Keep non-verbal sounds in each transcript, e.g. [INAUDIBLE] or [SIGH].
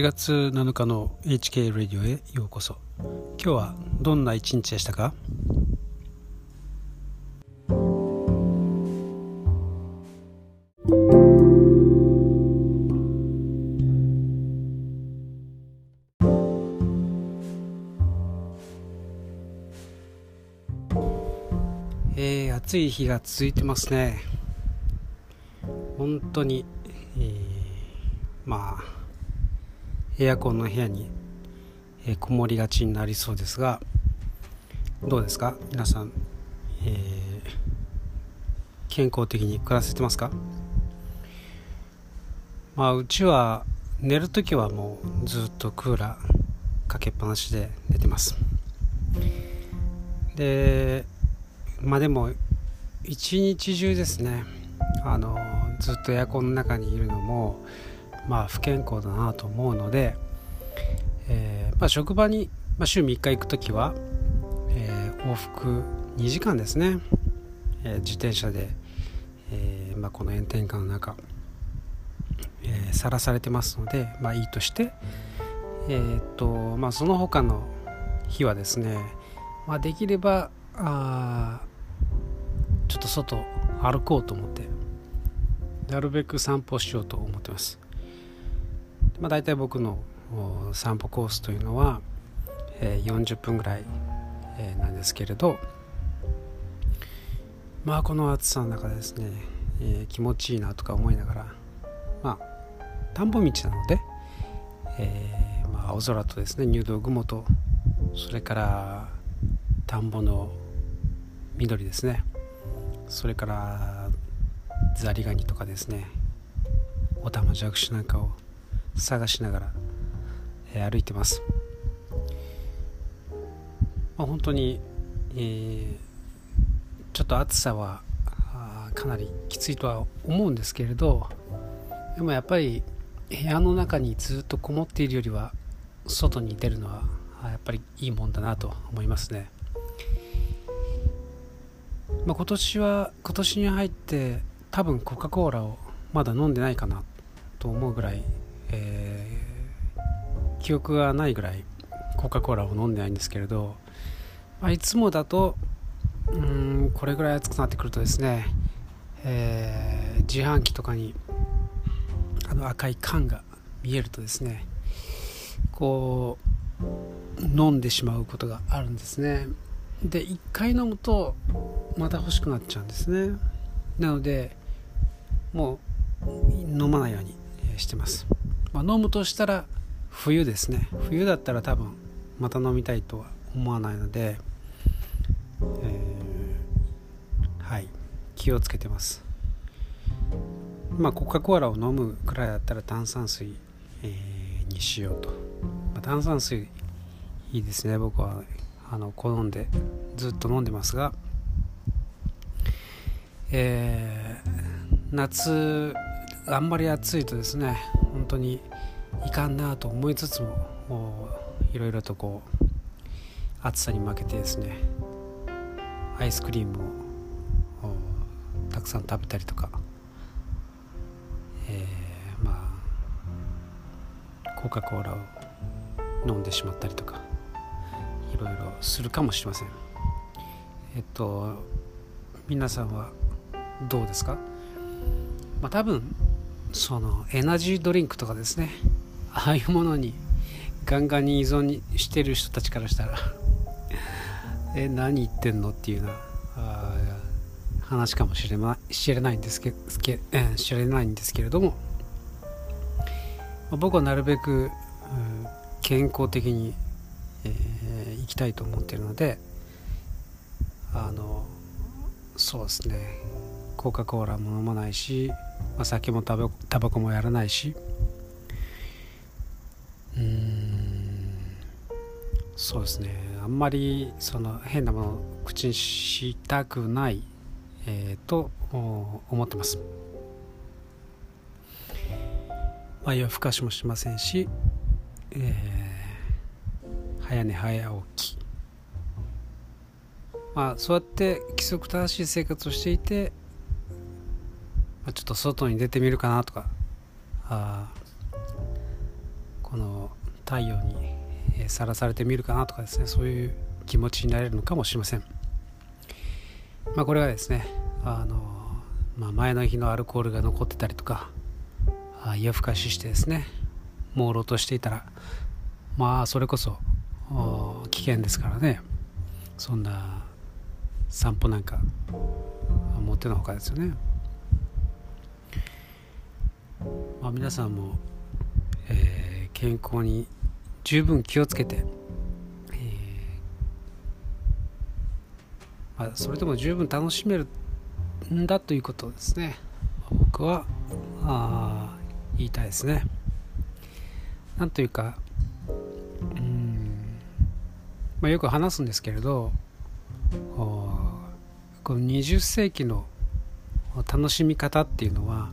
8月7日の HK ラディオへようこそ。今日はどんな一日でしたか？えー、暑い日が続いてますね。本当に、えー、まあエアコンの部屋に、えー、こもりがちになりそうですがどうですか？皆さん、えー、健康的に暮らせてますか？まあうちは寝るときはもうずっとクーラーかけっぱなしで寝てます。でまあでも一日中ですねあのずっとエアコンの中にいるのもまあ、不健康だなと思うので、えー、まあ、職場に、まあ、週3日行く時は、えー、往復2時間ですね、え、自転車で、えま、この炎天下の中さら、されてますので、ま、いいとして、えーとまあ、その他の日はですね、ま、できればあちょっと外歩こうと思ってなるべく散歩しようと思ってます。まあ、大体僕の散歩コースというのは、えー、40分ぐらい、えー、なんですけれどまあこの暑さの中ですね、えー、気持ちいいなとか思いながらまあ田んぼ道なので、えーまあ、青空とですね入道雲とそれから田んぼの緑ですねそれからザリガニとかですねオタマジャクシなんかを探しながら、えー、歩いてます、まあ、本当に、えー、ちょっと暑さはかなりきついとは思うんですけれどでもやっぱり部屋の中にずっとこもっているよりは外に出るのはやっぱりいいもんだなと思いますね、まあ、今年は今年に入って多分コカ・コーラをまだ飲んでないかなと思うぐらいえー、記憶がないぐらいコカ・コーラを飲んでないんですけれど、まあ、いつもだとうんこれぐらい暑くなってくるとですね、えー、自販機とかにあの赤い缶が見えるとですねこう飲んでしまうことがあるんですね。で1回飲むとまた欲しくなっちゃうんですね。なのでもう飲まないようにしてます。まあ、飲むとしたら冬ですね。冬だったら多分また飲みたいとは思わないので、えー、はい。気をつけてます。まあコカ・コーラを飲むくらいだったら炭酸水、えー、にしようと、まあ、炭酸水いいですね。僕はあの好んでずっと飲んでますが。えー、夏あんまり暑いとですね本当にいかんなと思いつつもいろいろとこう暑さに負けてですねアイスクリームをたくさん食べたりとか、えー、まあコカ・コーラを飲んでしまったりとかいろいろするかもしれません。えっと皆さんはどうですか？まあ多分そのエナジードリンクとかですね。ああいうものにガンガンに依存してる人たちからしたら [LAUGHS] え何言ってんのっていうな話かもしれ,、ま、知れないんですけけ、え知れないんですけれども、ま、僕はなるべく、健康的に、えー、生きたいと思ってるのであのそうですね。コカ・コーラも飲まないしまあ、酒もタバタバコもやらないし。うん。そうですね。あんまりその変なものを口にしたくない、えー、と思ってます、まあ、夜更かしもしませんし、えー、早寝早起き。まあそうやって規則正しい生活をしていてちょっと外に出てみるかなとか。あこの太陽にさらされてみるかなとかですね。そういう気持ちになれるのかもしれません。まあこれはですねあの、まあ、前の日のアルコールが残ってたりとか夜更かししてですね朦朧としていたらまあそれこそ危険ですからね。そんな散歩なんかもってのほかですよね、まあ、皆さんも、えー、健康に十分気をつけて、えー、まあ、それでも十分楽しめるんだということですね。僕はあ言いたいですね。なんというかうんまあよく話すんですけれどこの20世紀の楽しみ方っていうのは、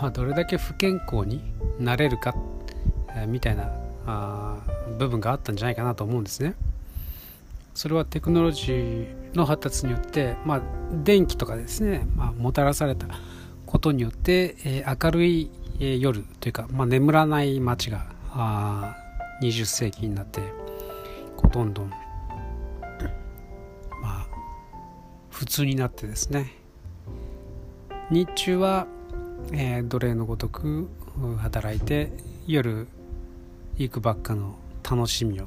まあ、どれだけ不健康になれるか、えー、みたいなあ部分があったんじゃないかなと思うんですね。それはテクノロジーの発達によって、まあ、電気とかですね、まあ、もたらされたことによって、えー、明るい、えー、夜というか、まあ、眠らない街があ20世紀になってこうどんどん普通になってですね日中は、えー、奴隷のごとく働いて夜行くばっかの楽しみを、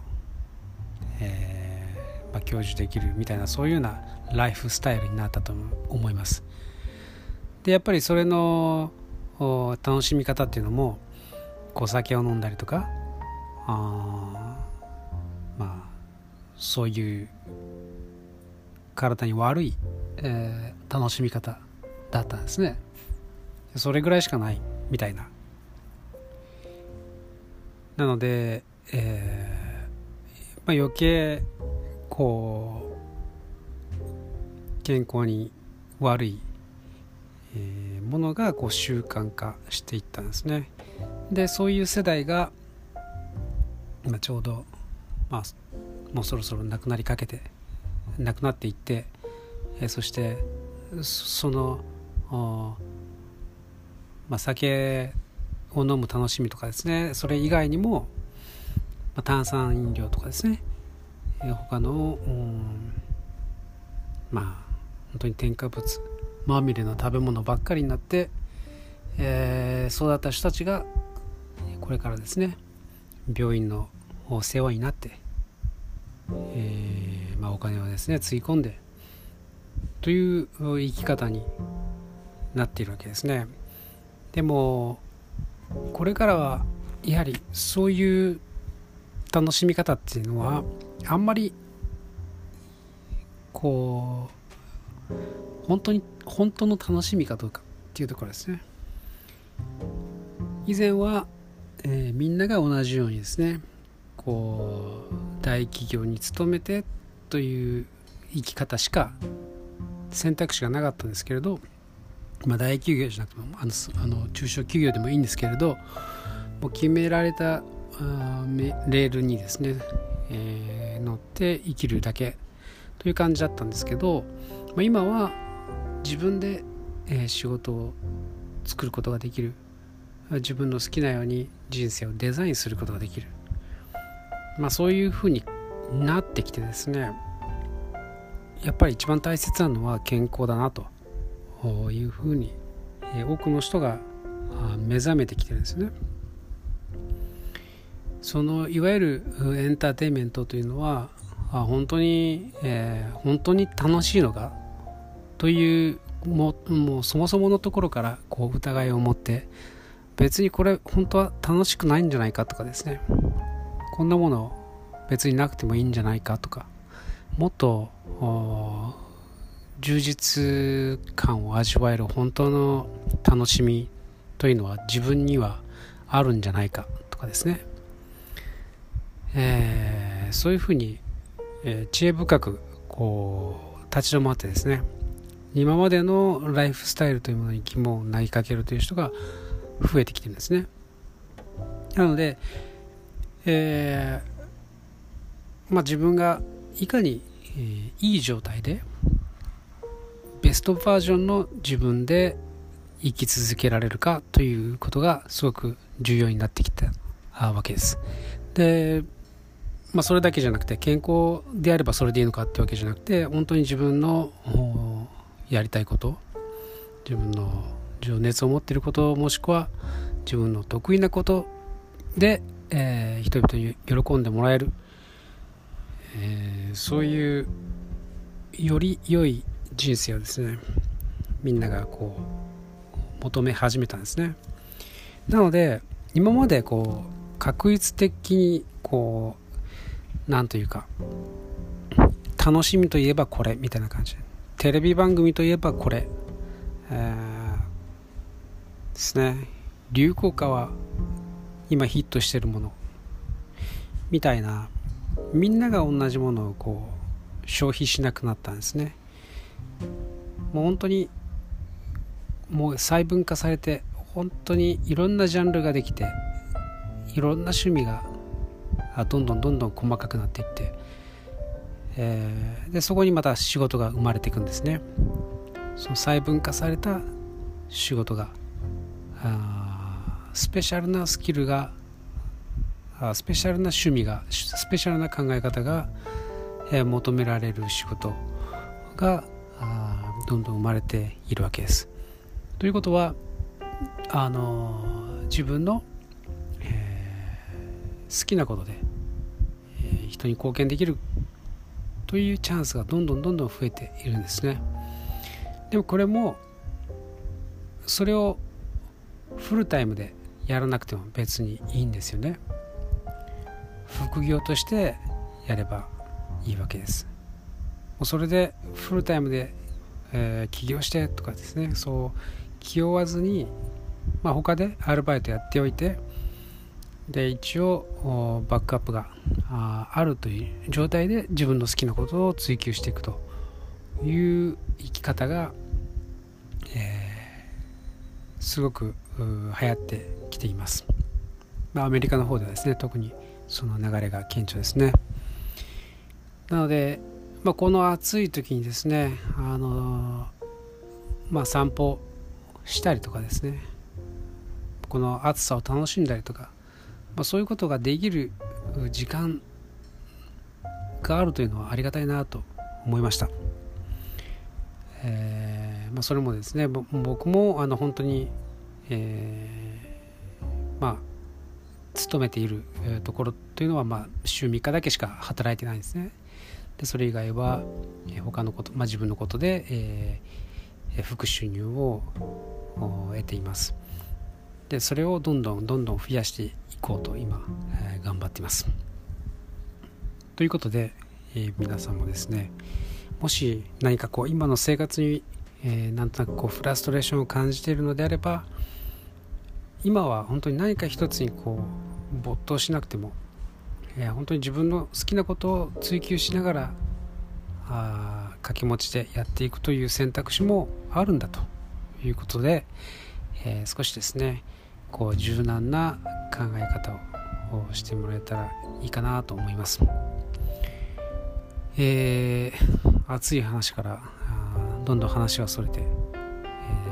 えーまあ、享受できるみたいなそういうようなライフスタイルになったと思います。でやっぱりそれの楽しみ方っていうのもお酒を飲んだりとかあまあそういう体に悪い、えー、楽しみ方だったんですね。それぐらいしかないみたいな。なので、えーまあ、余計こう健康に悪い、えー、ものがこう習慣化していったんですね。でそういう世代が今ちょうど、まあ、もうそろそろなくなりかけてなくなっていって、えそしてその、まあ、酒を飲む楽しみとかですね。それ以外にも、まあ、炭酸飲料とかですね、え他の、まあ本当に添加物まみれの食べ物ばっかりになって、えー、育った人たちがこれからですね病院の世話になって、えーまあ、お金をですねつぎ込んでという生き方になっているわけですね。でもこれからはやはりそういう楽しみ方っていうのはあんまりこう本当に本当の楽しみかどうかっていうところですね。以前は、えー、みんなが同じようにですねこう大企業に勤めてという生き方しか選択肢がなかったんですけれど、まあ、大企業じゃなくてもあのあの中小企業でもいいんですけれどもう決められたあレールにですね、えー、乗って生きるだけという感じだったんですけど、まあ、今は自分で、えー、仕事を作ることができる。自分の好きなように人生をデザインすることができる、まあ、そういうふうになってきてですねやっぱり一番大切なのは健康だなと。いうふうに多くの人が目覚めてきてるんですね。そのいわゆるエンターテインメントというのは本当に、えー、本当に楽しいのかというももうそもそものところからこう疑いを持って別にこれ本当は楽しくないんじゃないかとかですね。こんなもの別になくてもいいんじゃないかとかもっと充実感を味わえる本当の楽しみというのは自分にはあるんじゃないかとかですね、えー、そういうふうに、えー、知恵深くこう立ち止まってですね。今までのライフスタイルというものに疑問を投げかけるという人が増えてきてるんですね。なので、えーまあ、自分がいかに、えー、いい状態でベストバージョンの自分で生き続けられるかということがすごく重要になってきたわけです。でまあそれだけじゃなくて健康であればそれでいいのかってわけじゃなくて本当に自分のやりたいこと自分の情熱を持っていることもしくは自分の得意なことで、えー、人々に喜んでもらえる、えー、そういうより良い人生をですねみんながこう求め始めたんですね。なので今までこう確率的にこうなんというか楽しみといえばこれみたいな感じ。テレビ番組といえばこれ、えー、ですね。流行歌は今ヒットしてるもの。みたいなみんなが同じものをこう消費しなくなったんですね。もう本当にもう細分化されて本当にいろんなジャンルができていろんな趣味がどんどんどんどん細かくなっていって、えー、でそこにまた仕事が生まれていくんですね。その細分化された仕事がスペシャルなスキルがスペシャルな趣味がスペシャルな考え方が、え求められる仕事がどんどん生まれているわけです。ということはあの自分の、えー、好きなことで、えー、人に貢献できるというチャンスがどんどんどんどん増えているんですね。でもこれもそれをフルタイムでやらなくても別にいいんですよね副業としてやればいいわけですうそれでフルタイムで、えー、起業してとかですね。そう気負わずに、まあ、他でアルバイトやっておいてで一応バックアップがあるという状態で自分の好きなことを追求していくという生き方が、えー、すごく流行ってきています、まあ、アメリカの方ではですね特にその流れが顕著ですね。なので、まあ、この暑い時にですねあのまあ散歩したりとかですねこの暑さを楽しんだりとか、まあ、そういうことができる時間があるというのはありがたいなと思いました、えーまあ、それもですね僕もあの本当にえー、まあ勤めているところというのは、まあ、週3日だけしか働いてないんですね。でそれ以外は、他のこと、まあ、自分のことで、えー、副収入を得ています。でそれをどんどんどんどん増やしていこうと今、えー、頑張っています。ということで、えー、皆さんもですねもし何かこう今の生活に、えー、なんとなくこうフラストレーションを感じているのであれば今は本当に何か一つにこう没頭しなくても、えー、本当に自分の好きなことを追求しながらあ掛け持ちでやっていくという選択肢もあるんだということで、えー、少しですねこう柔軟な考え方をしてもらえたらいいかなと思います。えー、熱い話からどんどん話はそれて、えー、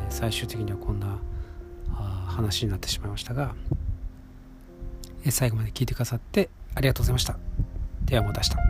最終的にはこんな話になってしまいましたがえ最後まで聞いてくださってりがとうございました。ではまた明日